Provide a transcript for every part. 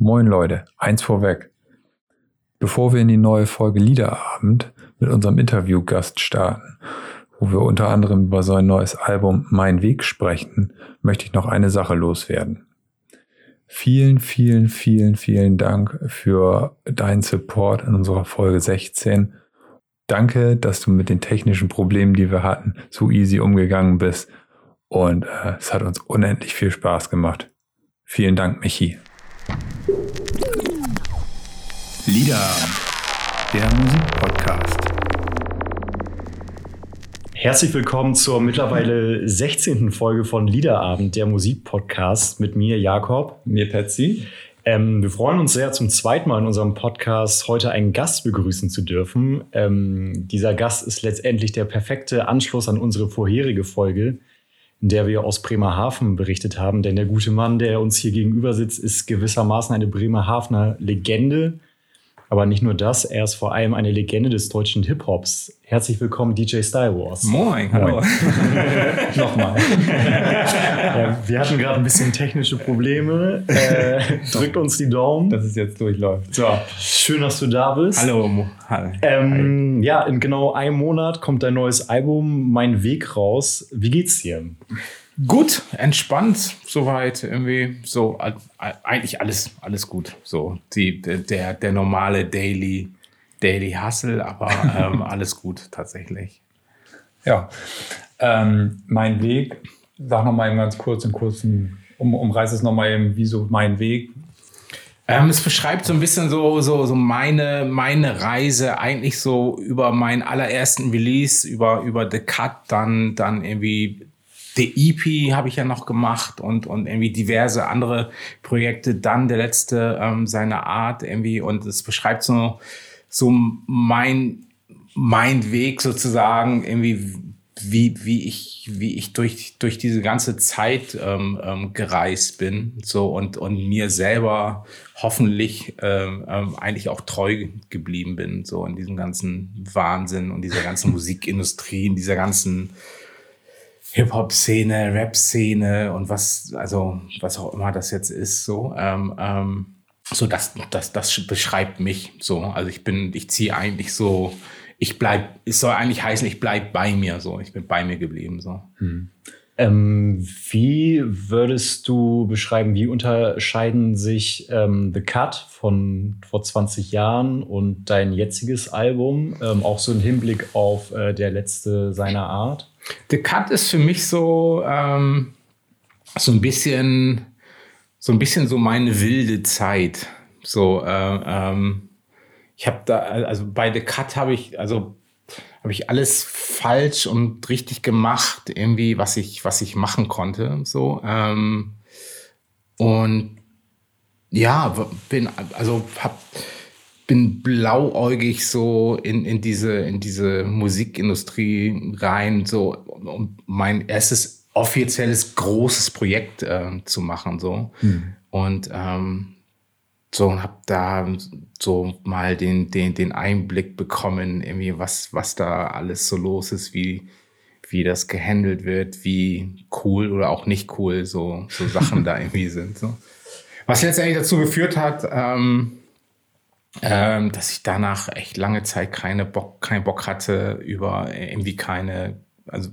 Moin Leute, eins vorweg. Bevor wir in die neue Folge Liederabend mit unserem Interviewgast starten, wo wir unter anderem über sein neues Album Mein Weg sprechen, möchte ich noch eine Sache loswerden. Vielen, vielen, vielen, vielen Dank für deinen Support in unserer Folge 16. Danke, dass du mit den technischen Problemen, die wir hatten, so easy umgegangen bist. Und äh, es hat uns unendlich viel Spaß gemacht. Vielen Dank, Michi. Lieder, der Musikpodcast. Herzlich willkommen zur mittlerweile 16. Folge von Liederabend, der Musikpodcast mit mir, Jakob. Mir, Patsy. Ähm, wir freuen uns sehr, zum zweiten Mal in unserem Podcast heute einen Gast begrüßen zu dürfen. Ähm, dieser Gast ist letztendlich der perfekte Anschluss an unsere vorherige Folge, in der wir aus Bremerhaven berichtet haben. Denn der gute Mann, der uns hier gegenüber sitzt, ist gewissermaßen eine Bremerhavener Legende aber nicht nur das, er ist vor allem eine Legende des deutschen Hip-Hops. Herzlich willkommen, DJ Style Wars. Moin, hallo. Nochmal. ja, wir hatten gerade ein bisschen technische Probleme. Äh, drückt uns die Daumen. Dass es jetzt durchläuft. So, schön, dass du da bist. Hallo. Hallo. Ähm, ja, in genau einem Monat kommt dein neues Album Mein Weg raus. Wie geht's dir? Gut, entspannt, soweit irgendwie so eigentlich alles alles gut. So die der der normale Daily Daily Hustle, aber ähm, alles gut tatsächlich. Ja, ähm, mein Weg. Sag noch mal eben ganz kurz in kurzen um, umreiß es noch mal eben, wieso mein Weg. Ähm, es beschreibt so ein bisschen so, so, so meine, meine Reise eigentlich so über meinen allerersten Release, über, über The Cut, dann, dann irgendwie The EP habe ich ja noch gemacht und, und irgendwie diverse andere Projekte. Dann der letzte ähm, seiner Art irgendwie. Und es beschreibt so, so mein, mein Weg sozusagen irgendwie, wie, wie ich, wie ich durch, durch diese ganze Zeit ähm, ähm, gereist bin, so und, und mir selber hoffentlich ähm, ähm, eigentlich auch treu geblieben bin, so in diesem ganzen Wahnsinn und dieser ganzen Musikindustrie, in dieser ganzen Hip-Hop-Szene, Rap-Szene und was, also was auch immer das jetzt ist, so. Ähm, ähm, so das, das, das beschreibt mich so. Also ich bin, ich ziehe eigentlich so, ich bleib, es soll eigentlich heißen, ich bleib bei mir so. Ich bin bei mir geblieben so. Hm. Ähm, wie würdest du beschreiben, wie unterscheiden sich ähm, The Cut von vor 20 Jahren und dein jetziges Album, ähm, auch so im Hinblick auf äh, der letzte seiner Art? The Cut ist für mich so, ähm, so ein bisschen, so ein bisschen so meine wilde Zeit. So, äh, ähm, ich habe da, also bei The Cut habe ich, also habe ich alles falsch und richtig gemacht, irgendwie, was ich, was ich machen konnte. So, ähm, und ja, bin, also hab, bin blauäugig so in, in diese, in diese Musikindustrie rein, so, um mein erstes offizielles großes Projekt äh, zu machen, so. Mhm. Und, ähm, so und habe da so mal den, den, den Einblick bekommen, irgendwie was, was da alles so los ist, wie, wie das gehandelt wird, wie cool oder auch nicht cool so, so Sachen da irgendwie sind. So. Was letztendlich dazu geführt hat, ähm, ähm, dass ich danach echt lange Zeit keine Bock, keinen Bock hatte, über irgendwie keine, also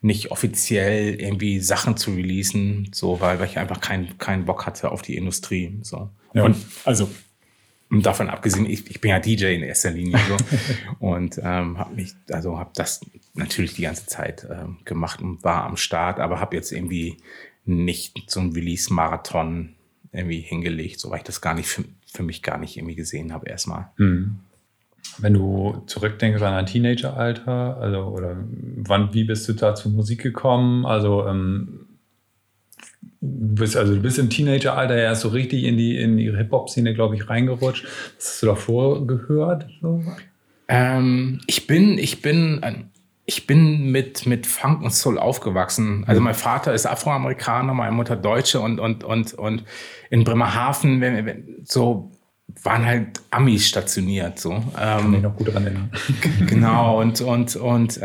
nicht offiziell irgendwie Sachen zu releasen, so, weil, weil ich einfach keinen keinen Bock hatte auf die Industrie. So. Ja, und also davon abgesehen, ich, ich bin ja DJ in erster Linie so und ähm, habe mich, also habe das natürlich die ganze Zeit ähm, gemacht und war am Start, aber habe jetzt irgendwie nicht so ein Release-Marathon irgendwie hingelegt, so weil ich das gar nicht für, mich gar nicht irgendwie gesehen habe erstmal. Mhm. Wenn du zurückdenkst an dein Teenageralter, also oder wann, wie bist du da zur Musik gekommen? Also ähm, du bist also du bist im Teenageralter erst so richtig in die in die Hip Hop Szene, glaube ich, reingerutscht. Was hast du davor gehört? So? Ähm, ich bin ich bin ich bin mit, mit Funk und Soul aufgewachsen. Also mein Vater ist Afroamerikaner, meine Mutter Deutsche und, und, und, und in Bremerhaven, wenn, wenn, so waren halt Amis stationiert. So. Ähm, Kann mich noch gut dran erinnern. Genau, und, und, und äh,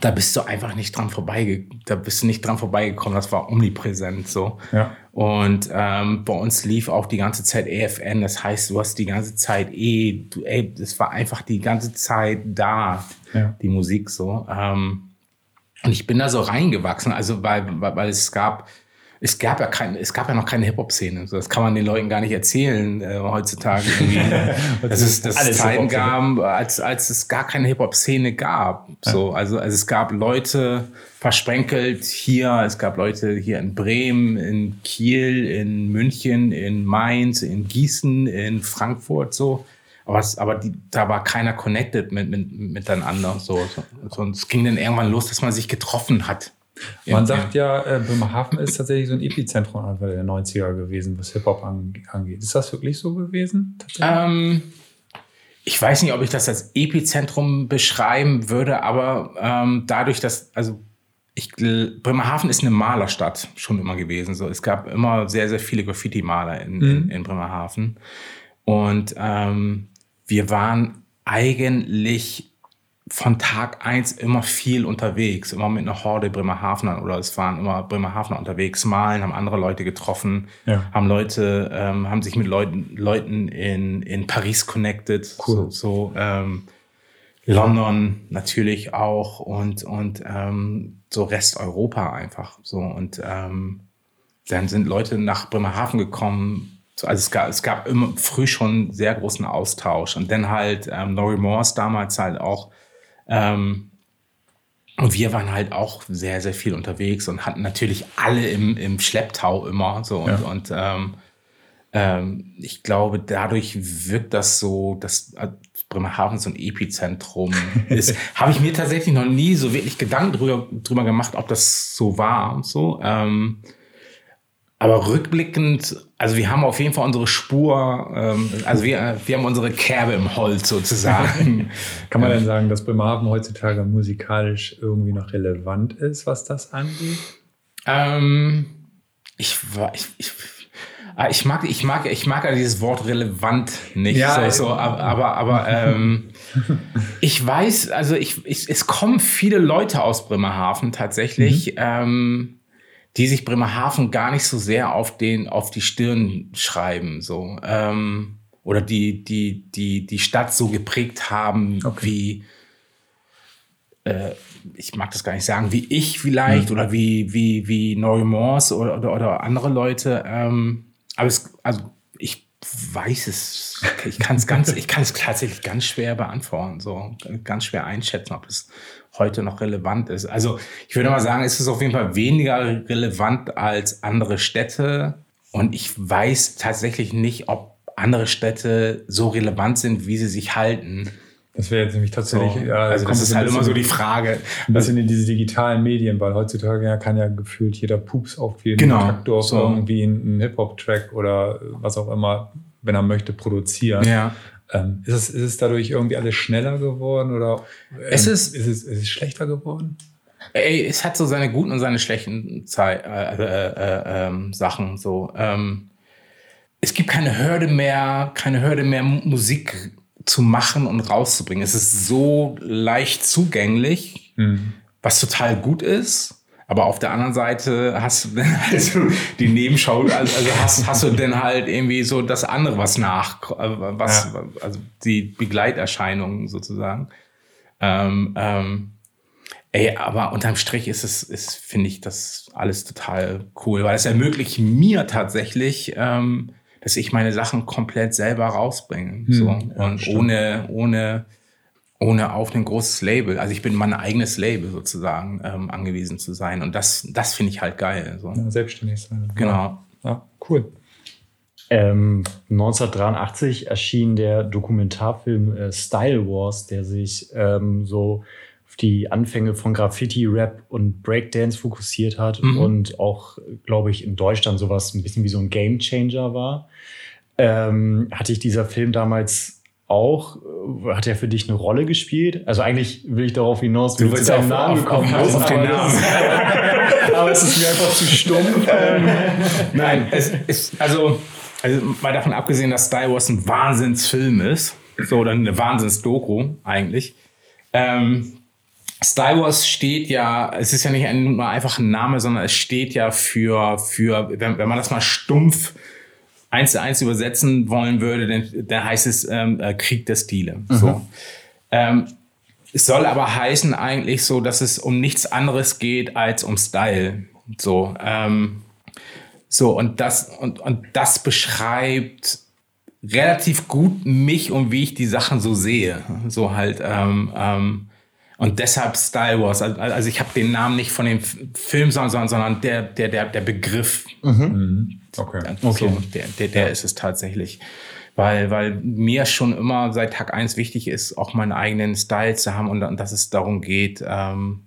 da bist du einfach nicht dran vorbei, da bist du nicht dran vorbeigekommen, das war omnipräsent so. Ja. Und ähm, bei uns lief auch die ganze Zeit EFN, das heißt, du hast die ganze Zeit eh, du, ey, das war einfach die ganze Zeit da, Ja. die Musik so. Ähm, und ich bin da so reingewachsen, also weil, weil, weil es gab, es gab ja keine, es gab ja noch keine Hip-Hop-Szene. Das kann man den Leuten gar nicht erzählen äh, heutzutage. Dass es, dass es Alles Zeiten gab, als, als es gar keine Hip-Hop-Szene gab. So, also, also es gab Leute versprenkelt hier, es gab Leute hier in Bremen, in Kiel, in München, in Mainz, in Gießen, in Frankfurt, so. Aber, es, aber die, da war keiner connected mit, mit, miteinander. So, so. so. Und es ging dann irgendwann los, dass man sich getroffen hat. Man Ja. sagt ja, äh, Bremerhaven ist tatsächlich so ein Epizentrum Anfang der 90er gewesen, was Hip-Hop ange- angeht. Ist das wirklich so gewesen? Ähm, ich weiß nicht, ob ich das als Epizentrum beschreiben würde, aber ähm, dadurch, dass, also ich, gl- Bremerhaven ist eine Malerstadt schon immer gewesen. So, es gab immer sehr, sehr viele Graffiti-Maler in, in, in Bremerhaven. Und ähm, wir waren eigentlich von Tag eins immer viel unterwegs, immer mit einer Horde Bremerhavener oder es waren immer Bremerhavener unterwegs, malen, haben andere Leute getroffen, Ja. haben Leute, ähm, haben sich mit Leuten, Leuten in, in Paris connected, Cool. so, so ähm, London natürlich auch und, und ähm, so Resteuropa einfach so und ähm, dann sind Leute nach Bremerhaven gekommen. So, Also es gab, es gab immer früh schon sehr großen Austausch. Und dann halt ähm, No Remorse damals halt auch. Ähm, und wir waren halt auch sehr, sehr viel unterwegs und hatten natürlich alle im, im Schlepptau immer. So und, Ja. und ähm, ähm, ich glaube, dadurch wirkt das so, dass äh, Bremerhaven so ein Epizentrum ist. Habe ich mir tatsächlich noch nie so wirklich Gedanken drüber, drüber gemacht, ob das so war und so. Ähm, aber rückblickend, also wir haben auf jeden Fall unsere Spur, ähm, also wir, wir haben unsere Kerbe im Holz sozusagen. Kann man denn sagen, dass Bremerhaven heutzutage musikalisch irgendwie noch relevant ist, was das angeht? ähm, ich, war- ich, ich, ah, ich mag, ich mag, ich mag ja dieses Wort relevant nicht. Ja, so, so, aber, aber, aber ähm, ich weiß, also ich, ich, es kommen viele Leute aus Bremerhaven tatsächlich. Ähm, die sich Bremerhaven gar nicht so sehr auf den auf die Stirn schreiben so ähm, oder die die die die Stadt so geprägt haben Okay. wie äh, ich mag das gar nicht sagen wie ich vielleicht oder wie wie wie Neue Morse oder, oder oder andere Leute ähm, aber es also ich weiß es ich kann es ganz ich kann es tatsächlich ganz schwer beantworten so ganz schwer einschätzen ob es heute noch relevant ist. Also ich würde mal sagen, es ist auf jeden Fall weniger relevant als andere Städte. Und ich weiß tatsächlich nicht, ob andere Städte so relevant sind, wie sie sich halten. Das wäre jetzt nämlich tatsächlich, So. ja, also kommt das ist halt immer so die Frage. Ein bisschen in diese digitalen Medien, weil heutzutage ja kann ja gefühlt jeder Pups auf jeden Genau, Traktor so. irgendwie einen Hip-Hop-Track oder was auch immer, wenn er möchte, produzieren. Ja. Ähm, ist, es, ist es dadurch irgendwie alles schneller geworden oder ähm, Es ist- ist, es, ist es schlechter geworden? Ey, es hat so seine guten und seine schlechten Zei äh, äh, äh, ähm, Sachen. So, ähm, es gibt keine Hürde mehr, keine Hürde mehr, Mu- Musik zu machen und rauszubringen. Es ist so leicht zugänglich, was total gut ist. Aber auf der anderen Seite hast du dann also die Nebenschau, also also hast, hast du dann halt irgendwie so das andere, was nach, äh, was, also die Begleiterscheinungen sozusagen. Ähm, ähm, ey, aber unterm Strich ist es, ist, finde ich das alles total cool, weil es ermöglicht mir tatsächlich, ähm, dass ich meine Sachen komplett selber rausbringe. so. ja, Und stimmt. ohne, ohne, ohne auf ein großes Label. Also ich bin mein eigenes Label sozusagen ähm, angewiesen zu sein. Und das, das finde ich halt geil. So. Ja, selbstständig sein. Genau. Ja, cool. Ähm, 1983 erschien der Dokumentarfilm äh, Style Wars, der sich ähm, so auf die Anfänge von Graffiti, Rap und Breakdance fokussiert hat Mhm. und auch, glaube ich, in Deutschland sowas ein bisschen wie so ein Game Changer war. Ähm, hatte ich dieser Film damals auch, äh, hat er für dich eine Rolle gespielt? Also eigentlich will ich darauf hinaus, wie Du du zu deinem Namen gekommen bist. auf den ist- aber es ist mir einfach zu stumpf. Ähm, Nein, es ist, also, also mal davon abgesehen, dass Star Wars ein Wahnsinnsfilm ist, so oder eine Wahnsinnsdoku eigentlich, ähm, Star Wars steht ja, es ist ja nicht nur einfach ein Name, sondern es steht ja für, für wenn, wenn man das mal stumpf eins zu eins übersetzen wollen würde, dann, dann heißt es ähm, äh, Krieg der Stile. Mhm. So. Ähm, es soll aber heißen eigentlich so, dass es um nichts anderes geht als um Style. So, ähm, so und das und, und das beschreibt relativ gut mich und wie ich die Sachen so sehe. So halt ähm, ähm, und deshalb Style Wars. Also, ich habe den Namen nicht von dem Film, sondern, sondern der, der, der, der Begriff. Mhm. mhm. Okay. So, okay. Der, der, der ja. ist es tatsächlich. Weil, weil mir schon immer seit Tag eins wichtig ist, auch meinen eigenen Style zu haben und, und dass es darum geht, ähm,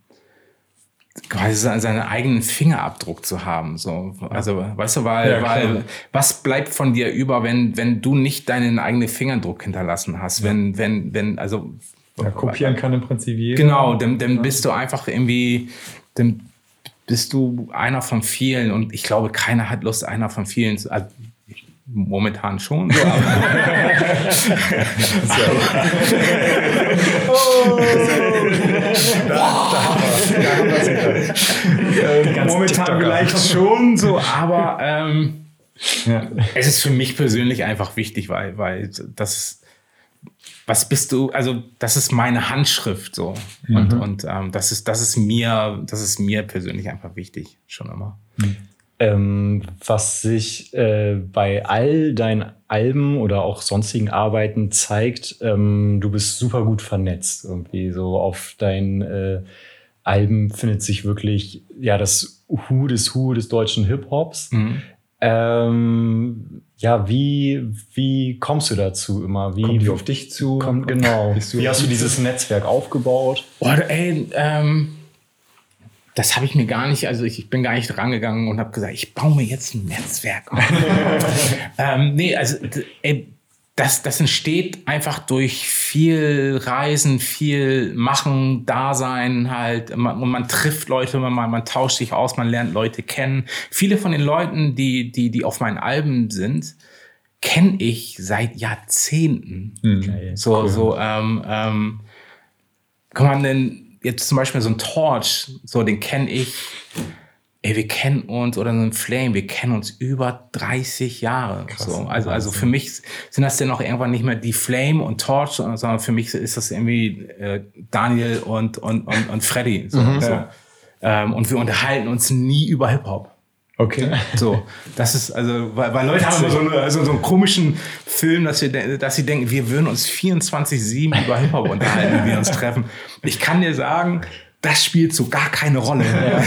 quasi seinen eigenen Fingerabdruck zu haben. So, also, weißt du, weil, ja, weil was bleibt von dir über, wenn, wenn du nicht deinen eigenen Fingerdruck hinterlassen hast? Wenn, wenn, wenn, also ja, kopieren kann im Prinzip jeder. Genau, dann, dann bist du einfach irgendwie, dann bist du einer von vielen und ich glaube, keiner hat Lust, einer von vielen zu. Also, momentan schon so, aber oh. momentan vielleicht schon so, aber ähm, ja. es ist für mich persönlich einfach wichtig, weil, weil das was bist du, also das ist meine Handschrift so. Mhm. Und, und ähm, das, ist, das, ist mir, das ist mir persönlich einfach wichtig, schon immer. Mhm. Ähm, was sich äh, bei all deinen Alben oder auch sonstigen Arbeiten zeigt, ähm, du bist super gut vernetzt. Irgendwie so auf deinen äh, Alben findet sich wirklich ja das Hu des Hu des deutschen Hip-Hops. Mhm. Ähm, ja, wie, wie kommst du dazu immer? Wie, Kommt die auf dich zu? Kommt, genau. Wie hast du dieses Netzwerk aufgebaut? Oh, ey, ähm, das habe ich mir gar nicht, also ich, ich bin gar nicht rangegangen und habe gesagt, ich baue mir jetzt ein Netzwerk auf. ähm, nee, also ey, das, das entsteht einfach durch viel Reisen, viel Machen, Dasein halt. Man, und man trifft Leute, man, man tauscht sich aus, man lernt Leute kennen. Viele von den Leuten, die, die, die auf meinen Alben sind, kenne ich seit Jahrzehnten. Mhm. So, cool. so, ähm, ähm, kann man denn jetzt zum Beispiel so ein Torch, so den kenne ich ey, wir kennen uns, oder so ein Flame, wir kennen uns über 30 Jahre. Krass, so. Also, also für mich sind das dann auch irgendwann nicht mehr die Flame und Torch, sondern für mich ist das irgendwie äh, Daniel und, und, und, und Freddy. So, mhm, so. Ähm, und wir unterhalten uns nie über Hip-Hop. Okay. So, das ist, also, weil, weil Leute haben immer so, eine, also so einen komischen Film, dass, wir, dass sie denken, wir würden uns 24-7 über Hip-Hop unterhalten, wenn wir uns treffen. Ich kann dir sagen, das spielt so gar keine Rolle. Ja.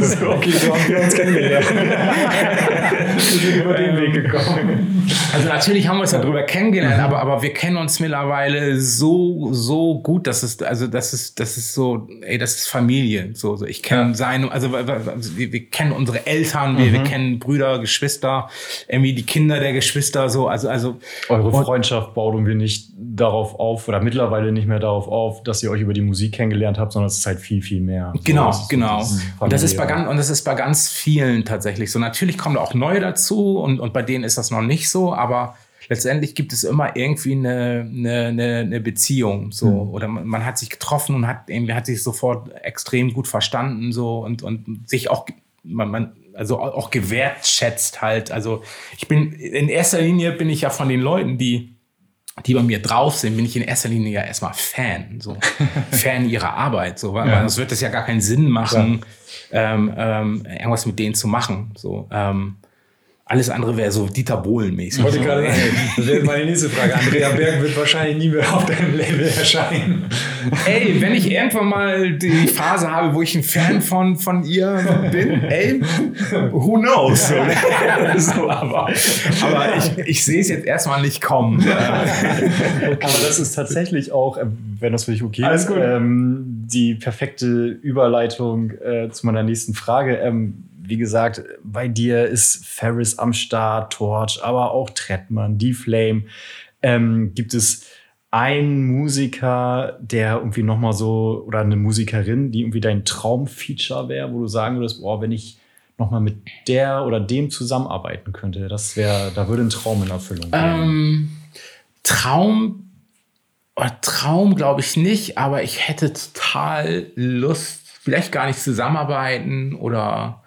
so, okay, so haben wir uns kennengelernt. wir sind über den Weg gekommen. Also natürlich haben wir uns darüber kennengelernt, mhm. aber, aber wir kennen uns mittlerweile so, so gut, dass es, also das ist, das ist so, ey, das ist Familie. So, so. Ich kenne ja. seine, also wir, wir, kennen unsere Eltern, mhm. wir, wir mhm. kennen Brüder, Geschwister, irgendwie die Kinder der Geschwister, so, also, also. Eure Freundschaft baut irgendwie nicht darauf auf oder mittlerweile nicht mehr darauf auf, dass ihr euch über die Musik kennengelernt habt, sondern es ist halt viel, viel mehr. Genau, so, genau. Und das ist bei ganz, und das ist bei ganz vielen tatsächlich so. Natürlich kommen da auch neue dazu und, und bei denen ist das noch nicht so, aber letztendlich gibt es immer irgendwie eine, eine, eine, Beziehung so mhm. oder man, man, hat sich getroffen und hat irgendwie hat sich sofort extrem gut verstanden so und und sich auch man, man also auch gewertschätzt halt also ich bin in erster Linie bin ich ja von den Leuten die die bei mir drauf sind, bin ich in erster Linie ja erstmal Fan, so Fan ihrer Arbeit, so, weil ja. sonst wird es ja gar keinen Sinn machen, ja. ähm, ähm, irgendwas mit denen zu machen, so. Ähm, alles andere wäre so Dieter Bohlen-mäßig. Wollte gerade sagen, das wäre meine nächste Frage. Andrea Berg wird wahrscheinlich nie mehr auf deinem Label erscheinen. Ey, wenn ich irgendwann mal die Phase habe, wo ich ein Fan von, von ihr bin, ey, who knows? So, aber aber ich, ich sehe es jetzt erstmal nicht kommen. Aber das ist tatsächlich auch, äh, wenn das für dich okay ist, ähm, die perfekte Überleitung äh, zu meiner nächsten Frage. Ähm, wie gesagt, bei dir ist Ferris am Start, Torch, aber auch Trettmann, Die Flame. Ähm, gibt es einen Musiker, der irgendwie noch mal so oder eine Musikerin, die irgendwie dein Traumfeature wäre, wo du sagen würdest, boah, wenn ich noch mal mit der oder dem zusammenarbeiten könnte, das wäre, da würde ein Traum in Erfüllung gehen. Ähm, Traum Oh, Traum glaube ich nicht, aber ich hätte total Lust, vielleicht gar nicht zusammenarbeiten oder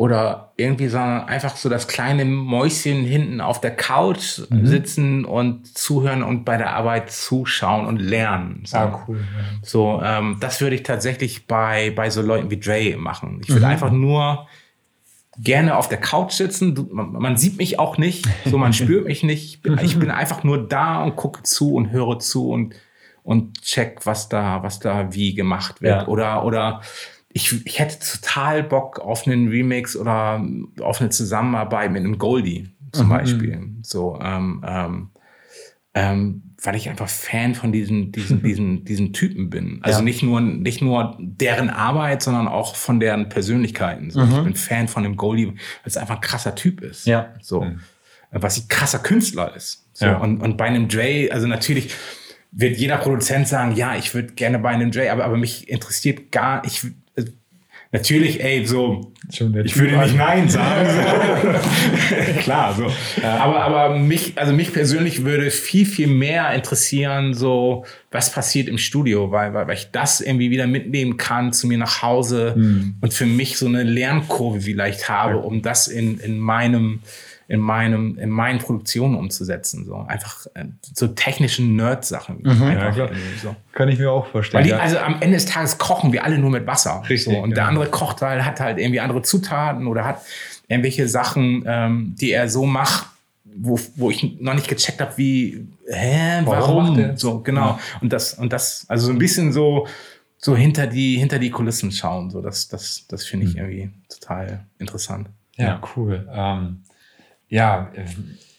oder irgendwie sondern einfach so das kleine Mäuschen hinten auf der Couch Mhm. sitzen und zuhören und bei der Arbeit zuschauen und lernen. So, Ah, cool. so ähm, das würde ich tatsächlich bei, bei so Leuten wie Dre machen. Ich würde Mhm. einfach nur gerne auf der Couch sitzen. Du, man, man sieht mich auch nicht, so man spürt mich nicht. Ich bin, ich bin einfach nur da und gucke zu und höre zu und und check, was da, was da wie gemacht wird. Ja. Oder oder ich, ich hätte total Bock auf einen Remix oder auf eine Zusammenarbeit mit einem Goldie zum Mhm. Beispiel. So, ähm, ähm, ähm, weil ich einfach Fan von diesen, diesen, diesen, diesen Typen bin. Also Ja. nicht nur, nicht nur deren Arbeit, sondern auch von deren Persönlichkeiten. So, Ich bin Fan von dem Goldie, weil es einfach ein krasser Typ ist. Ja. So. Was ein krasser Künstler ist. So. Ja. Und, und bei einem Dre, also natürlich wird jeder Produzent sagen, ja, ich würde gerne bei einem Dre, aber, aber mich interessiert gar, ich, natürlich, ey, so, ich würde nicht. Nein sagen. Klar, so. Aber, aber mich, also mich persönlich würde viel, viel mehr interessieren, so, was passiert im Studio, weil, weil, weil ich das irgendwie wieder mitnehmen kann zu mir nach Hause und für mich so eine Lernkurve vielleicht habe, um das in, in meinem, in meinem, in meinen Produktionen umzusetzen. So einfach äh, so technischen Nerd-Sachen. Ja, klar. irgendwie so. Kann ich mir auch vorstellen. Weil die, ja. also am Ende des Tages kochen wir alle nur mit Wasser. Richtig, So, und der genau. andere kocht halt, hat halt irgendwie andere Zutaten oder hat irgendwelche Sachen, ähm, die er so macht, wo, wo ich noch nicht gecheckt habe, wie, hä, Warum warum? so, genau. Und das, und das, also so ein bisschen so, so hinter die, hinter die Kulissen schauen. So, das, das, das finde Hm. ich irgendwie total interessant. Ja, cool. Ähm, ja, äh,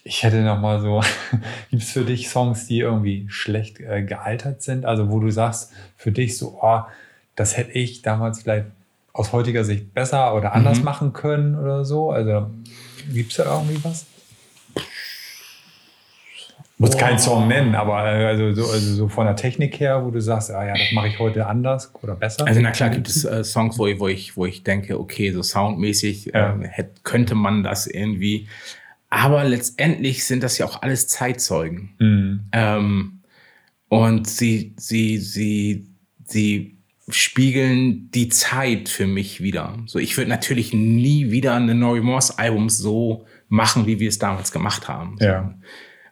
ich hätte noch mal so, gibt es für dich Songs, die irgendwie schlecht äh, gealtert sind? Also wo du sagst, für dich so, oh, das hätte ich damals vielleicht aus heutiger Sicht besser oder anders Mhm. machen können oder so? Also gibt es da irgendwie was? Muss keinen Song nennen, aber äh, also so, also so von der Technik her, wo du sagst, ah ja, das mache ich heute anders oder besser. Also na klar gibt es äh, Songs, wo ich, wo, ich, wo ich denke, okay, so soundmäßig Ja. ähm, hätt, könnte man das irgendwie. Aber letztendlich sind das ja auch alles Zeitzeugen. Mhm. Ähm, und sie, sie, sie, sie spiegeln die Zeit für mich wieder. So, ich würde natürlich nie wieder ein Nori Morse Album so machen, wie wir es damals gemacht haben. Ja.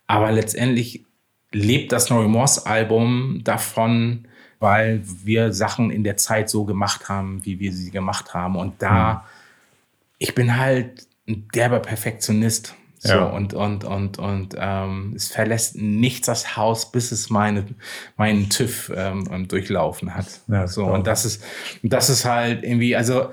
Aber letztendlich lebt das Nori Morse Album davon, weil wir Sachen in der Zeit so gemacht haben, wie wir sie gemacht haben. Und da, ich bin halt ein derber Perfektionist. So, Ja. und, und, und, und ähm, es verlässt nichts das Haus, bis es meine, meinen TÜV ähm, ähm, durchlaufen hat. Ja, so, und das ist, das ist halt irgendwie, also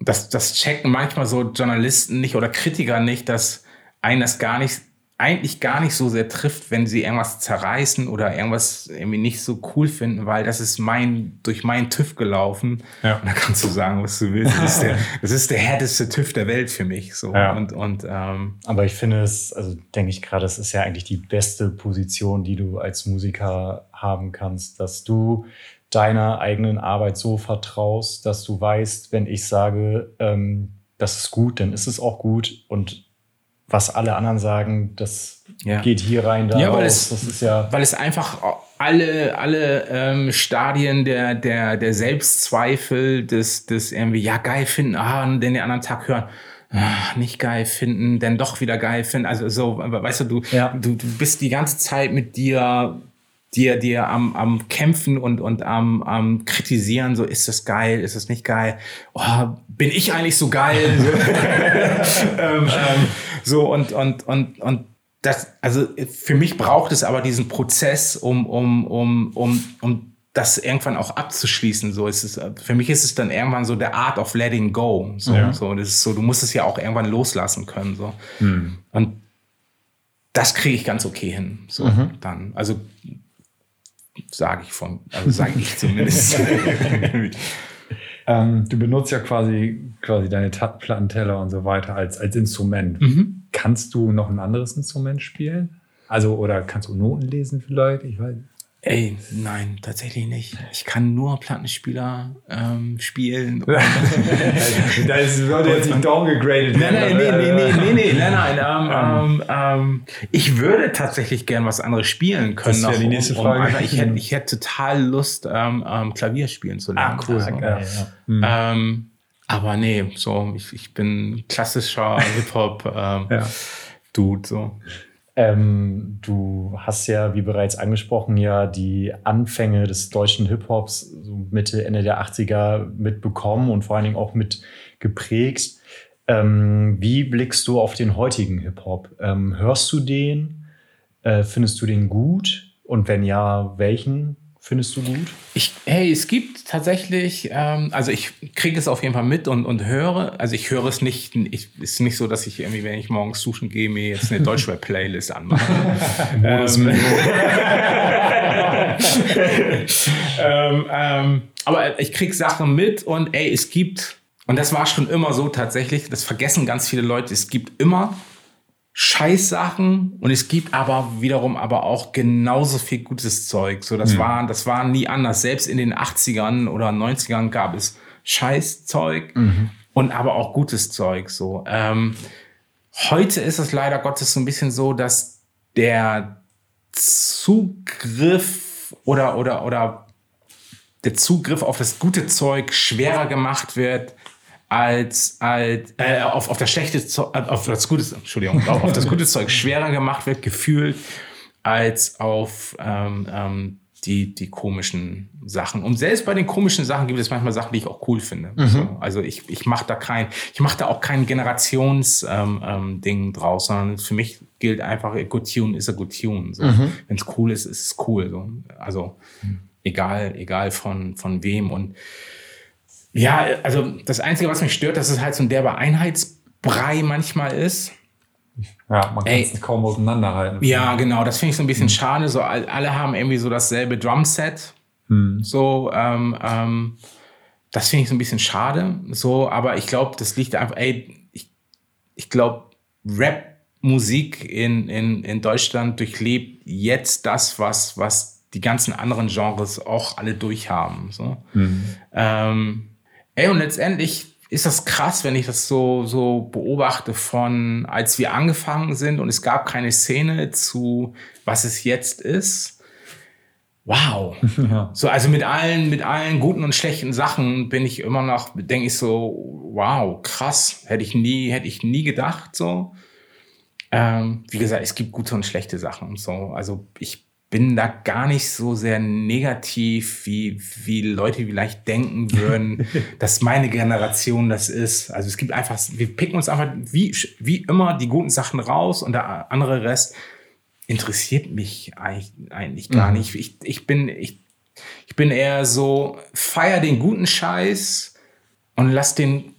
das, das checken manchmal so Journalisten nicht oder Kritiker nicht, dass einen das gar nicht, eigentlich gar nicht so sehr trifft, wenn sie irgendwas zerreißen oder irgendwas irgendwie nicht so cool finden, weil das ist mein, durch meinen TÜV gelaufen. Ja. Und da kannst du sagen, was du willst. Das ist der, das ist der härteste TÜV der Welt für mich. So. Ja. Und, und ähm, Aber ich finde es, also denke ich gerade, das ist ja eigentlich die beste Position, die du als Musiker haben kannst, dass du deiner eigenen Arbeit so vertraust, dass du weißt, wenn ich sage, ähm, das ist gut, dann ist es auch gut und was alle anderen sagen, das Ja. geht hier rein, da Ja, weil raus. es- das ist ja weil es einfach alle, alle ähm, Stadien der, der, der Selbstzweifel, des, des irgendwie, ja, geil finden, ah, und den anderen Tag hören, ah, nicht geil finden, dann doch wieder geil finden. Also so, weißt du, du, Ja. du, du bist die ganze Zeit mit dir, dir, dir am, am Kämpfen und, und am, am Kritisieren, so ist das geil, ist das nicht geil, oh, bin ich eigentlich so geil? Ähm, ähm, so und, und, und, und das, also für mich braucht es aber diesen Prozess, um, um, um, um, um das irgendwann auch abzuschließen. So ist es, für mich ist es dann irgendwann so der Art of letting go. So, Ja. so, das ist so, du musst es ja auch irgendwann loslassen können. So. Und das kriege ich ganz okay hin. So dann. Also sage ich von, also sage ich zumindest. Ähm, du benutzt ja quasi, quasi deine Plattenteller und so weiter als, als Instrument. Mhm. Kannst du noch ein anderes Instrument spielen? Also, oder kannst du Noten lesen vielleicht? Ich weiß. Ey, nein, tatsächlich nicht. Ich kann nur Plattenspieler ähm, spielen. da ist, wird jetzt nicht downgegradet. Nein, nein, nee, nee, nee, nee, nein, nein. Ähm, ähm, ähm, ich würde tatsächlich gern was anderes spielen können. Das wäre die nächste Frage. Um, um, ich, hätte, ich hätte total Lust, ähm, ähm, Klavier spielen zu lernen. Ah, cool. Also, ja, ja. Mhm. Aber nee, so, ich, ich bin klassischer Hip-Hop-Dude, ähm, so. Ähm, du hast ja, wie bereits angesprochen, ja die Anfänge des deutschen Hip-Hops so Mitte, Ende der 80er mitbekommen und vor allen Dingen auch mit geprägt. Ähm, wie blickst du auf den heutigen Hip-Hop? Ähm, hörst du den? Äh, findest du den gut? Und wenn ja, welchen? Findest du gut? Ich, hey, es gibt tatsächlich, ähm, also ich kriege es auf jeden Fall mit und, und höre. Also ich höre es nicht, ich, ist nicht so, dass ich irgendwie, wenn ich morgens duschen gehe, mir jetzt eine Deutschrap-Playlist anmache. ähm, ähm, ähm, aber ich kriege Sachen mit und ey, es gibt, und das war schon immer so tatsächlich, das vergessen ganz viele Leute, es gibt immer Scheißsachen und es gibt aber wiederum aber auch genauso viel gutes Zeug. So, das mhm. war, das war nie anders. Selbst in den 80ern oder 90ern gab es Scheißzeug mhm. und aber auch gutes Zeug. So, ähm, heute ist es leider Gottes so ein bisschen so, dass der Zugriff oder, oder, oder der Zugriff auf das gute Zeug schwerer gemacht wird, als, als äh, auf, auf das schlechte Zeug, äh, auf das gute, Entschuldigung, auf, auf das gute Zeug schwerer gemacht wird, gefühlt, als auf ähm, ähm, die, die komischen Sachen. Und selbst bei den komischen Sachen gibt es manchmal Sachen, die ich auch cool finde. Mhm. So, also ich, ich mache da kein, ich mache da auch kein Generationsding ähm, ähm, draus, sondern für mich gilt einfach, a good tune is a good tune. So. Mhm. Wenn es cool ist, ist es cool. So. Also mhm. egal, egal von, von wem. Und ja, also das Einzige, was mich stört, dass es halt so ein derber Einheitsbrei manchmal ist. Ja, man kann es kaum auseinanderhalten. Ja, genau, das finde ich so ein bisschen hm. schade. So, alle haben irgendwie so dasselbe Drumset. Hm. So, ähm, ähm, das finde ich so ein bisschen schade. So, aber ich glaube, das liegt einfach, ey, ich, ich glaube, Rap-Musik in, in, in Deutschland durchlebt jetzt das, was, was die ganzen anderen Genres auch alle durchhaben. So. Hm. Ähm, Ey, und letztendlich ist das krass, wenn ich das so, so beobachte von, als wir angefangen sind und es gab keine Szene zu, was es jetzt ist. Wow. Ja. So, also mit allen, mit allen guten und schlechten Sachen bin ich immer noch, denke ich so, wow, krass. Hätte ich nie, hätte ich nie gedacht, so. Ähm, wie gesagt, es gibt gute und schlechte Sachen und so. Also ich bin da gar nicht so sehr negativ, wie, wie Leute vielleicht denken würden, dass meine Generation das ist. Also es gibt einfach, wir picken uns einfach wie, wie immer die guten Sachen raus und der andere Rest interessiert mich eigentlich, eigentlich gar mhm. nicht. Ich, ich bin, ich, ich bin eher so, feier den guten Scheiß und lass den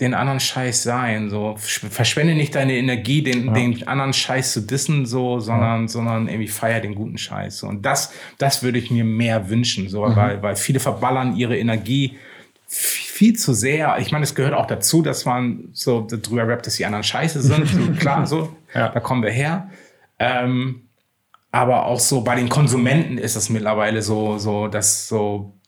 den anderen Scheiß sein. So verschwende nicht deine Energie, den, ja. den anderen Scheiß zu dissen, so, sondern, ja. sondern irgendwie feier den guten Scheiß. So. Und das, das würde ich mir mehr wünschen, so, mhm. weil, weil viele verballern ihre Energie viel zu sehr. Ich meine, es gehört auch dazu, dass man so drüber rappt, dass die anderen Scheiße sind. So, klar, so, ja. da kommen wir her. Ähm, aber auch so bei den Konsumenten ist es mittlerweile so, so, dass so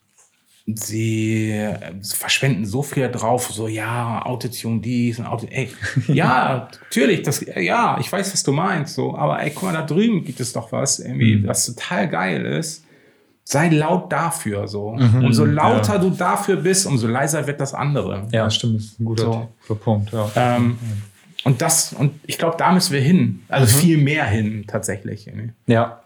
sie äh, verschwenden so viel drauf, so ja, Autotune dies und Autotune, ey, ja, natürlich, das, ja, ich weiß, was du meinst, so, aber ey, guck mal, da drüben gibt es doch was, irgendwie, mhm. was total geil ist. Sei laut dafür, so. Mhm, umso lauter ja. du dafür bist, umso leiser wird das andere. Ja, stimmt, das ist ein guter so. Punkt, ja. Ähm, und das, und ich glaube, da müssen wir hin. Also mhm. viel mehr hin, tatsächlich. Ja.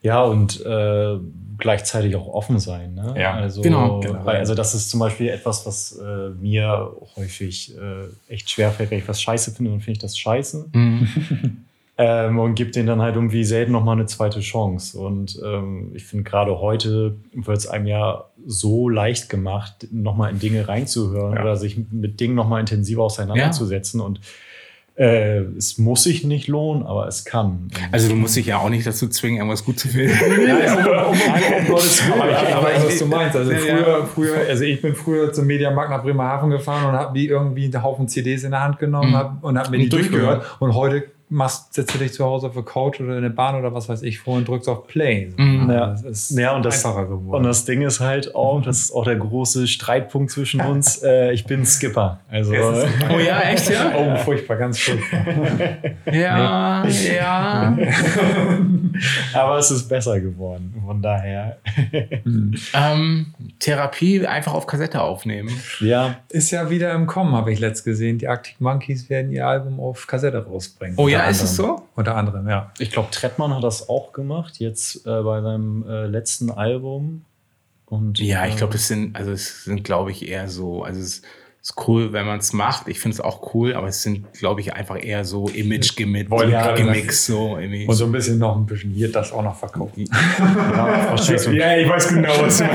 Ja, und äh, gleichzeitig auch offen sein. Ne? Ja, also, genau, genau. Weil, also das ist zum Beispiel etwas, was äh, mir häufig äh, echt schwerfällt. Wenn ich was scheiße finde, dann finde ich das scheiße. Mhm. ähm, und gebe denen dann halt irgendwie selten nochmal eine zweite Chance. Und ähm, ich finde gerade heute wird es einem ja so leicht gemacht, nochmal in Dinge reinzuhören ja. oder sich mit Dingen nochmal intensiver auseinanderzusetzen. Ja. Und äh, es muss sich nicht lohnen, aber es kann. Also du musst dich ja auch nicht dazu zwingen, irgendwas gut zu finden. ja, ja, um, um, um, Gottes Willen. Aber ich, aber weiß, was du meinst. Also früher, früher, also ich bin früher zum Mediamarkt nach Bremerhaven gefahren und habe wie irgendwie einen Haufen CDs in der Hand genommen mhm. hab, und habe mir die durchgehört. Und heute machst, setzt du dich zu Hause auf der Couch oder in der Bahn oder was weiß ich vor und drückst auf Play. Mhm. Ja, Ja. das ist Ja, und das, einfacher geworden. und das Ding ist halt auch, das ist auch der große Streitpunkt zwischen uns. Äh, ich bin Skipper. Also, Oh ja, echt, ja? oh, furchtbar, ganz furchtbar. Ja, ja. aber es ist besser geworden. Von daher. Ähm, Therapie einfach auf Kassette aufnehmen. Ja, Ist ja wieder im Kommen, habe ich letzt gesehen. Die Arctic Monkeys werden ihr Album auf Kassette rausbringen. Oh ja, Unter ist es anderem. so? Unter anderem, ja. ich glaube, Trettmann hat das auch gemacht, jetzt äh, bei seinem äh, letzten Album. Und, Ja, ich glaube, das sind, also es sind, glaube ich, eher so, also es ist cool, wenn man es macht. Ich finde es auch cool, aber es sind, glaube ich, einfach eher so ich gerade gemixt, so irgendwie. Und so ein bisschen noch ein bisschen wird das auch noch verkauft. Ja? Ja, ich weiß genau, was du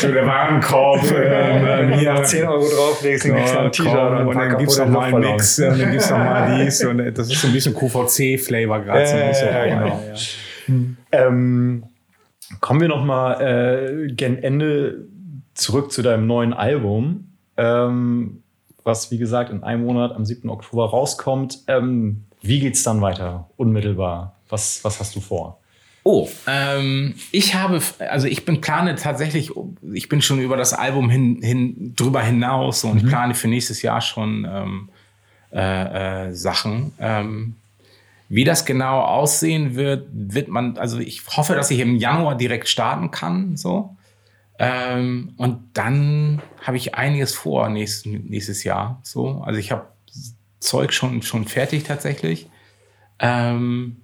So der Warenkorb. ähm, hier 10 Euro drauflegst, dann gibt's noch ein T-Shirt und und dann ein gibt's noch mal einen. Mix und dann gibt's noch mal dies und äh, das ist so ein bisschen QVC-Flavor gerade. so ein bisschen. Ja, ja, genau. Ähm, kommen wir noch mal äh, gen Ende zurück zu deinem neuen Album, ähm, was wie gesagt in einem Monat am 7. Oktober rauskommt. Ähm, wie geht's dann weiter? Unmittelbar. Was, was hast du vor? Oh, ähm, ich habe, also ich bin plane tatsächlich, ich bin schon über das Album hin, hin drüber hinaus und ich plane für nächstes Jahr schon ähm, äh, äh, Sachen. Ähm, wie das genau aussehen wird, wird man, also ich hoffe, dass ich im Januar direkt starten kann, so. Ähm, und dann habe ich einiges vor nächstes, nächstes Jahr, so. Also ich habe Zeug schon, schon fertig tatsächlich. Ähm,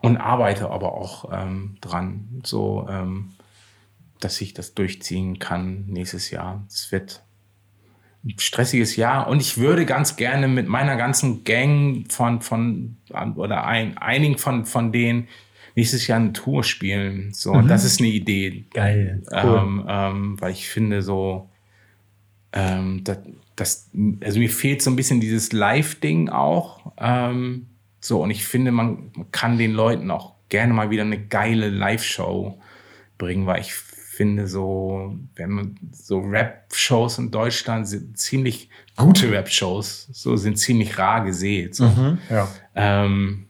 und arbeite aber auch ähm, dran, so ähm, dass ich das durchziehen kann nächstes Jahr. Es wird ein stressiges Jahr und ich würde ganz gerne mit meiner ganzen Gang von von oder ein, einigen von von denen nächstes Jahr eine Tour spielen. So, das ist eine Idee. Geil. Ähm, ähm, weil ich finde so, ähm, das, das, also mir fehlt so ein bisschen dieses Live-Ding auch. Ähm, so, und ich finde, man kann den Leuten auch gerne mal wieder eine geile Live-Show bringen, weil ich finde so, wenn man so Rap-Shows in Deutschland sind ziemlich gute Rap-Shows, so sind ziemlich rar gesät. So. Ja. Ähm,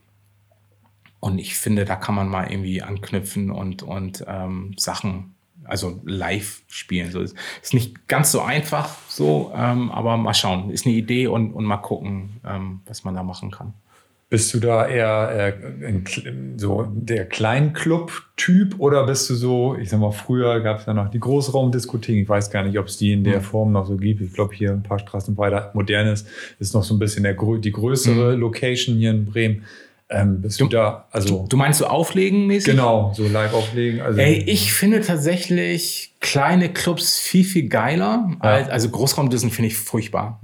und ich finde, da kann man mal irgendwie anknüpfen und, und ähm, Sachen, also live spielen. So ist, ist nicht ganz so einfach, so, ähm, aber mal schauen. Ist eine Idee und, und mal gucken, ähm, was man da machen kann. Bist du da eher äh, so der Kleinclub-Typ oder bist du so, ich sag mal, früher gab es ja noch die Großraumdiskotheken. Ich weiß gar nicht, ob es die in der Form noch so gibt. Ich glaube, hier ein paar Straßen weiter modern ist, ist noch so ein bisschen der, die größere Location hier in Bremen. Ähm, bist du, da, also Du meinst so auflegen mäßig? genau, so live auflegen? Also, Ey, ich finde tatsächlich kleine Clubs viel, viel geiler. Als, also Großraumdissen finde ich furchtbar.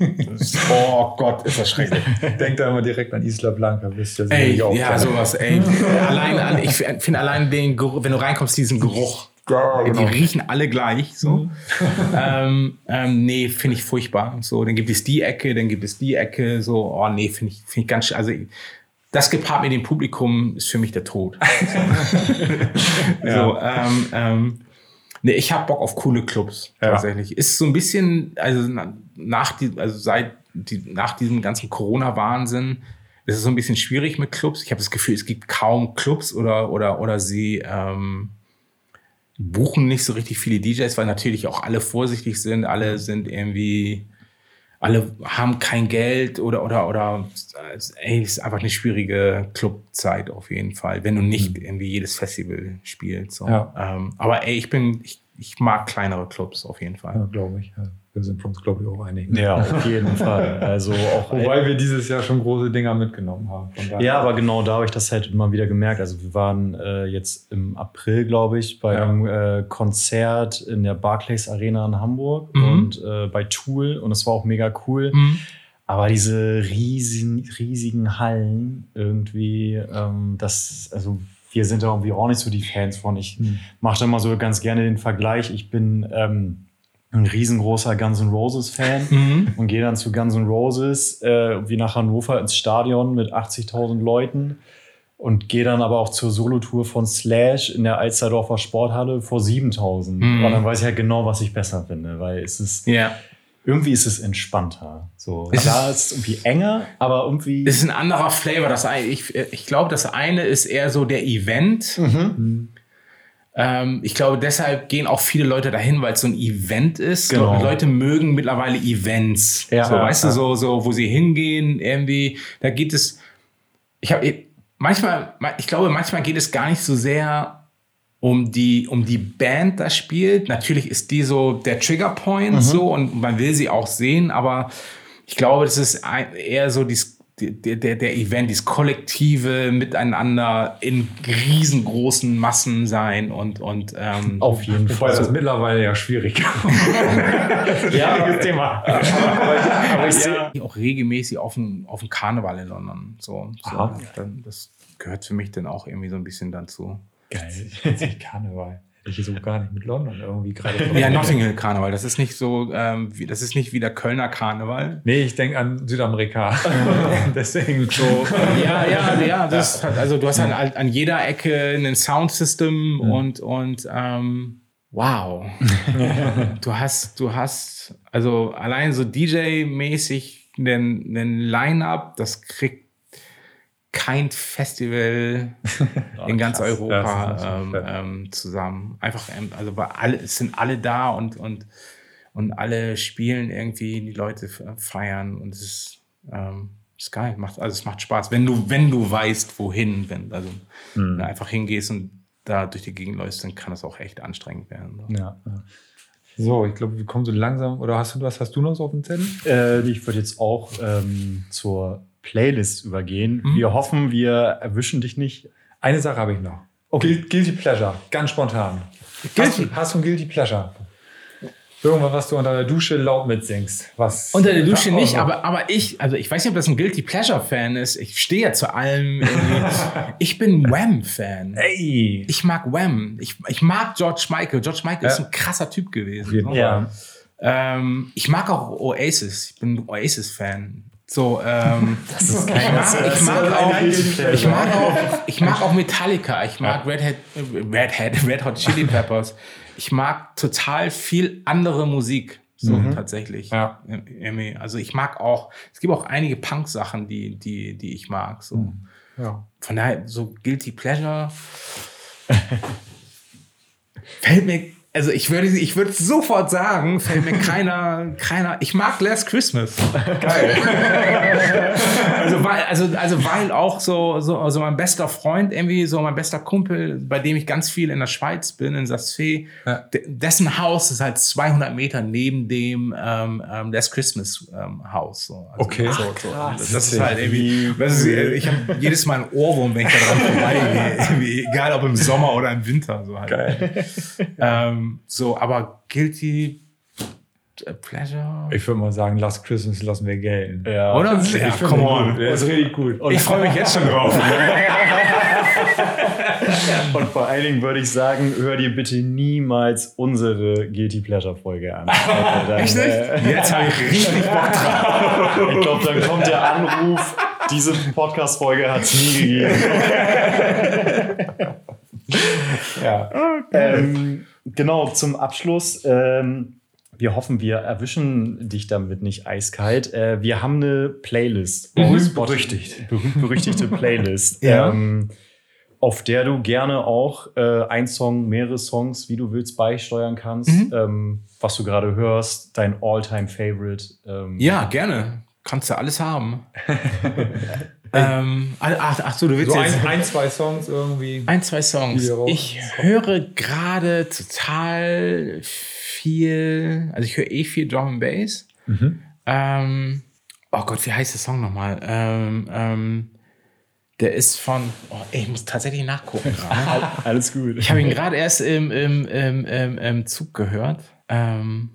oh Gott, ist das schrecklich. denk da immer direkt an Isla Blanca, bist ja Ey, ja, sowas, ey. allein, ich finde allein den Geruch, wenn du reinkommst, diesen Geruch. Ja, genau. Die riechen alle gleich, so. ähm, ähm, nee, finde ich furchtbar. So, dann gibt es die Ecke, dann gibt es die Ecke, so, oh nee, finde ich, finde ich ganz, also, das gepaart mit dem Publikum ist für mich der Tod. So, ähm, ähm, nee, ich habe Bock auf coole Clubs, Ja. tatsächlich. Ist so ein bisschen, also na- nach die, also seit die, nach diesem ganzen Corona-Wahnsinn, ist es so ein bisschen schwierig mit Clubs. Ich habe das Gefühl, es gibt kaum Clubs oder, oder, oder sie ähm, buchen nicht so richtig viele DJs, weil natürlich auch alle vorsichtig sind, alle sind irgendwie, alle haben kein Geld oder, oder, oder, ey, es ist einfach eine schwierige Clubzeit auf jeden Fall, wenn du nicht irgendwie jedes Festival spielst. So. Ja. Ähm, aber ey, ich bin, ich, ich mag kleinere Clubs auf jeden Fall. Ja, glaube ich. Ja. Wir sind uns, glaube ich, auch einig. Ja, auf jeden Fall. Also auch Wobei wir dieses Jahr schon große Dinger mitgenommen haben. Ja, aber genau da habe ich das halt immer wieder gemerkt. Also wir waren äh, jetzt im April, glaube ich, bei Ja. einem äh, Konzert in der Barclays Arena in Hamburg Mhm. und äh, bei Tool und es war auch mega cool. Mhm. Aber diese riesigen, riesigen Hallen irgendwie, ähm, das, also wir sind da irgendwie auch nicht so die Fans von. Ich Mhm. mache da mal so ganz gerne den Vergleich. Ich bin ähm, ein riesengroßer Guns N' Roses Fan Mhm. und gehe dann zu Guns N' Roses äh, wie nach Hannover ins Stadion mit 80.000 Leuten und gehe dann aber auch zur Solotour von Slash in der Alsterdorfer Sporthalle vor 7.000. Mhm. Und dann weiß ich halt genau, was ich besser finde, weil es ist Ja. irgendwie ist es entspannter. So, klar, es ist irgendwie enger, aber irgendwie. Es ist ein anderer Flavor. Das, ich ich glaube, das eine ist eher so der Event. Ähm, ich glaube, deshalb gehen auch viele Leute dahin, weil es so ein Event ist. Genau. Leute mögen mittlerweile Events. Ja, so, ja, weißt ja. du, so, so, wo sie hingehen, irgendwie, da geht es. Ich habe manchmal, ich glaube, manchmal geht es gar nicht so sehr um die, um die Band da spielt. Natürlich ist die so der Triggerpoint so und man will sie auch sehen, aber ich glaube, das ist ein, eher so dies, der, der, der Event, dieses kollektive Miteinander in riesengroßen Massen sein und, und ähm, auf jeden Fall. das ist mittlerweile ja schwierig. ja, Thema. aber ich sehe auch regelmäßig auf den, auf den Karneval in London. So, so das gehört für mich dann auch irgendwie so ein bisschen dazu. Geil. Karneval. Ich so gar nicht mit London irgendwie gerade. Ja, Notting Hill Karneval, das ist nicht so, ähm, wie, das ist nicht wie der Kölner Karneval. Nee, ich denke an Südamerika. Deswegen so. Ja, ja, ja, das halt, also du hast halt an, an jeder Ecke ein Soundsystem und, und ähm, wow. du hast, du hast, also allein so DJ-mäßig einen Line-Up, das kriegt kein Festival in ganz krass. Europa ähm, ähm, zusammen. Einfach, ähm, also weil alle, es sind alle da und, und, und alle spielen irgendwie, die Leute feiern und es ist, ähm, ist geil. Macht, also es macht Spaß, wenn du, wenn du weißt, wohin, wenn, also wenn du einfach hingehst und da durch die Gegend läufst, dann kann das auch echt anstrengend werden. So. Ja. ja. So, ich glaube, wir kommen so langsam. Oder hast du was? Hast du noch so auf dem Zettel? Äh, ich würde jetzt auch ähm, zur Playlist übergehen. Mhm. Wir hoffen, wir erwischen dich nicht. Eine Sache habe ich noch. Guil- Guilty Pleasure, ganz spontan. Hast, du- hast du ein Guilty Pleasure? Irgendwas, was du unter der Dusche laut mitsingst. Was Unter der Dusche nicht, oh. aber, aber ich, also ich weiß nicht, ob das ein Guilty Pleasure-Fan ist. Ich stehe ja zu allem. ich bin Wham-Fan. Ey! Ich mag Wham. Ich, ich mag George Michael. George Michael ist Ja. ein krasser Typ gewesen. Ja. Ähm, ich mag auch Oasis. Ich bin Oasis-Fan. So, ähm, Das ist ich mag, ich mag auch, ich mag auch, ich mag auch Metallica. Ich mag Red Hat, Red Hat, Red Hot Chili Peppers. Ich mag total viel andere Musik. So tatsächlich. Ja. Also ich mag auch, es gibt auch einige Punk-Sachen, die, die, die ich mag. So. Ja. Von daher, so Guilty Pleasure. fällt mir, also ich würde, ich würde sofort sagen, fällt mir keiner, keiner, ich mag Last Christmas. Geil. also, weil, also, also, weil auch so, so, also mein bester Freund, irgendwie so mein bester Kumpel, bei dem ich ganz viel in der Schweiz bin, in Sassfee, Ja. de- dessen Haus ist halt 200 Meter neben dem ähm, ähm, Last Christmas ähm, Haus. So. Also, Okay. So, Ach, so. krass. Das, das ist halt irgendwie, das ist, ich habe jedes Mal einen Ohrwurm, wenn ich da dran vorbeigehe. Egal ob im Sommer oder im Winter. So halt. Geil. Ähm, so, aber Guilty Pleasure. Ich würde mal sagen, Last Christmas lassen wir gelten. Ja. Oder? Ich Ja, finde come on. gut. Der ist richtig gut. Ich freue mich jetzt schon drauf. Und vor allen Dingen würde ich sagen, hör dir bitte niemals unsere Guilty Pleasure Folge an. Dann, Echt nicht? äh, Jetzt habe ich richtig Bock drauf. ich glaube, dann kommt der Anruf, diese Podcast-Folge hat es nie gegeben. Ja. ähm, genau, zum Abschluss. Ähm, wir hoffen, wir erwischen dich damit nicht eiskalt. Äh, wir haben eine Playlist. Berühmt berüchtigt. Berühmt-berüchtigte Playlist. Ja. ähm, auf der du gerne auch äh, ein Song, mehrere Songs, wie du willst, beisteuern kannst. Mhm. Ähm, was du gerade hörst, dein All-Time-Favorite. Ähm, Ja, gerne. Kannst du alles haben. ähm, ach, ach so, du willst So jetzt ein, ein, zwei Songs irgendwie. ein, zwei Songs. Ich höre gerade total viel, also ich höre eh viel Drum and Bass. Mhm. Ähm, oh Gott, wie heißt der Song nochmal? Ähm, ähm, der ist von, oh, ey, ich muss tatsächlich nachgucken. Alles gut. Ich habe ihn gerade erst im, im, im, im, im Zug gehört. Ähm,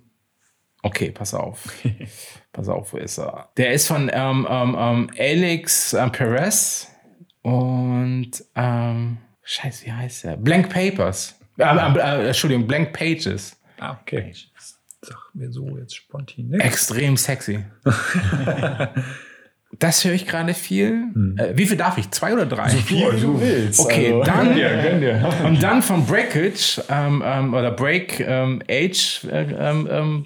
okay, pass auf. pass auf, wo ist er? Der ist von ähm, ähm, ähm, Alex ähm, Perez und ähm, Scheiße, wie heißt der? Blank Papers. Äh, äh, äh, Entschuldigung, Blank Pages. Ah, okay. Sag mir so jetzt spontan nichts. Extrem sexy. das höre ich gerade viel. Äh, wie viel darf ich? Zwei oder drei? Wie du willst. Okay, also. dann. gönn dir. Und dann von Breakage ähm, ähm, oder Break ähm, Age äh, ähm, ähm,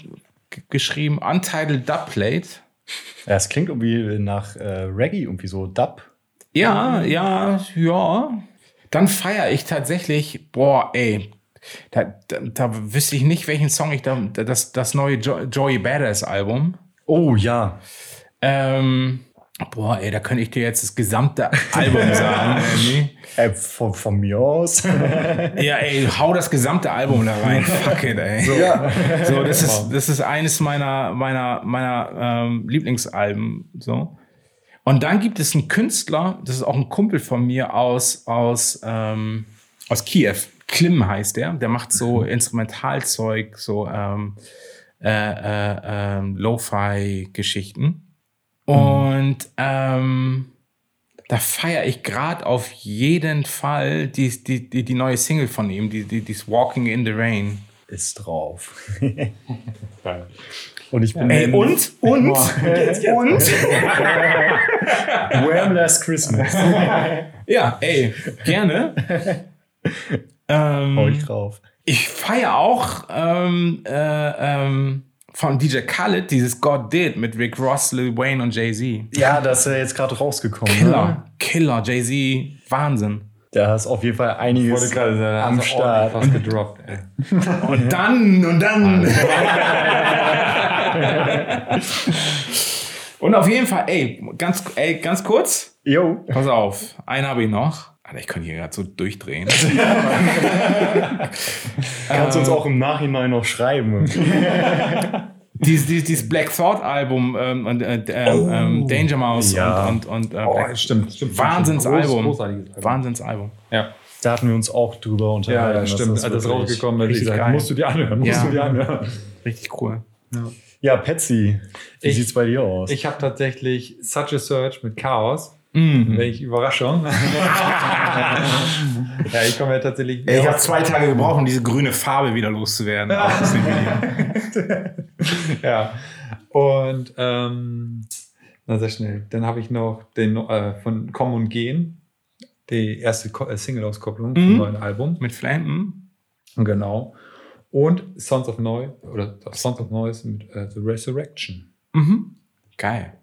geschrieben, Untitled Dubplate. Ja, es klingt irgendwie nach äh, Reggae, irgendwie so Dub. Ja, ja, ja. Dann feiere ich tatsächlich, boah, ey, da, da, da wüsste ich nicht, welchen Song ich da, das, das neue jo Joey Badass Album. Oh ja. Ähm, boah, ey, da könnte ich dir jetzt das gesamte Album sagen. Äh, von, von mir aus. Ja, ey, hau das gesamte Album da rein. Fuck it, ey. So, so das, ist, das ist eines meiner, meiner, meiner ähm, Lieblingsalben. So. Und dann gibt es einen Künstler, das ist auch ein Kumpel von mir aus, aus, ähm, aus Kiew. Klim heißt der. Der macht so Instrumentalzeug, so ähm, äh, äh, ähm, Lo-Fi-Geschichten. Und ähm, da feiere ich gerade auf jeden Fall die, die, die, die neue Single von ihm, die, die, die ist Walking in the Rain. Ist drauf. Und ich bin Ey, und, und, und, Wham! Last Christmas. ja, ey, gerne. Hau ich ähm, drauf. ich feiere auch ähm, äh, ähm, von DJ Khaled dieses God Did mit Rick Ross, Lil Wayne und Jay-Z. Ja, das ist ja jetzt gerade rausgekommen. Ne? Killer, Killer, Jay-Z, Wahnsinn. Da ist auf jeden Fall einiges am Start. fast gedroppt. Ey. Und dann, und dann. und auf jeden Fall, ey, ganz, ey, ganz kurz, Jo. pass auf, einen habe ich noch. Alter, ich könnte hier gerade so durchdrehen. Kannst du uns auch im Nachhinein noch schreiben. Dieses, dieses, dieses Black Thought Album ähm, und, äh, ähm, ähm, Danger Mouse Ja. und, und, und äh, Oh, stimmt, stimmt. Wahnsinnsalbum. Groß, großartiges Album. Wahnsinnsalbum. Ja, Da hatten wir uns auch drüber unterhalten. ja, ja dass stimmt. das Als das rausgekommen ist, gesagt, geil. musst du dir anhören, musst Ja. du dir anhören. Richtig cool. Ja, Patsy, wie Ich- sieht's bei dir aus? Ich habe tatsächlich Such a Search mit Chaos. Mhm. Welche Überraschung. ja, ich komme ja tatsächlich. Ich habe zwei Tage gebraucht, um diese grüne Farbe wieder loszuwerden. Ja. Und ähm, na sehr schnell. Dann habe ich noch den äh, von Kommen und Gehen, die erste äh, Single-Auskopplung Mhm. vom neuen Album. Mit Flame. Genau. Und Sons of Noise oder Sons of Noise mit äh, The Resurrection. Mhm. Geil.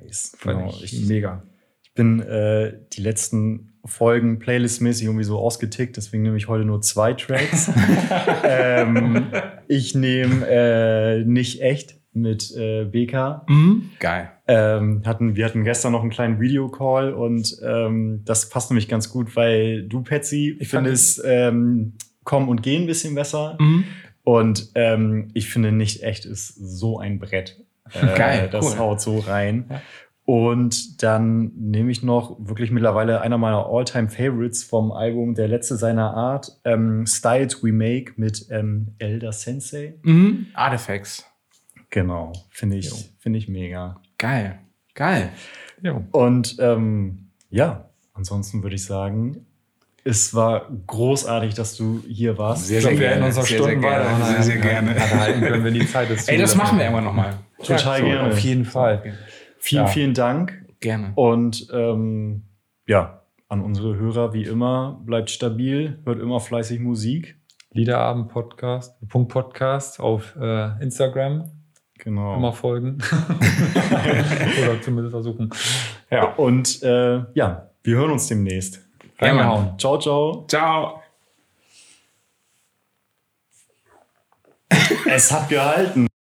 nice. Fand Genau. ich Ich, mega. ich bin äh, die letzten Folgen playlistmäßig irgendwie so ausgetickt, deswegen nehme ich heute nur zwei Tracks. ähm, ich nehme äh, nicht echt mit äh, BK. Mhm. Geil. Ähm, hatten, wir hatten gestern noch einen kleinen Videocall und ähm, das passt nämlich ganz gut, weil du, Patsy, Ich fand findest ähm, Kommen und Gehen ein bisschen besser. Mhm. Und ähm, ich finde, nicht echt ist so ein Brett. Äh, Geil, Das cool. haut so rein. Und dann nehme ich noch wirklich mittlerweile einer meiner All-Time-Favorites vom Album Der letzte seiner Art, ähm, Styles We Make mit ähm, Elder Sensei. Mhm. Artifacts. Genau, finde ich, finde ich mega. Geil. Geil. Jo. Und ähm, ja, ansonsten würde ich sagen, es war großartig, dass du hier warst. Sehr, Ich glaube, sehr gerne. uns noch Sehr, sehr gerne. Sehr, sehr gerne. halten können, wenn die Zeit ist. Ey, das machen wir irgendwann nochmal. Total so, gerne. Auf jeden Fall. Vielen, Ja. vielen Dank. Gerne. Und ähm, ja, an unsere Hörer wie immer, bleibt stabil, hört immer fleißig Musik. Liederabend Podcast, Punkt Podcast auf äh, Instagram. Genau. Immer folgen. Oder zumindest versuchen. Ja. Und äh, ja, wir hören uns demnächst. Reingehauen. Ciao, ciao. Ciao. Es hat gehalten.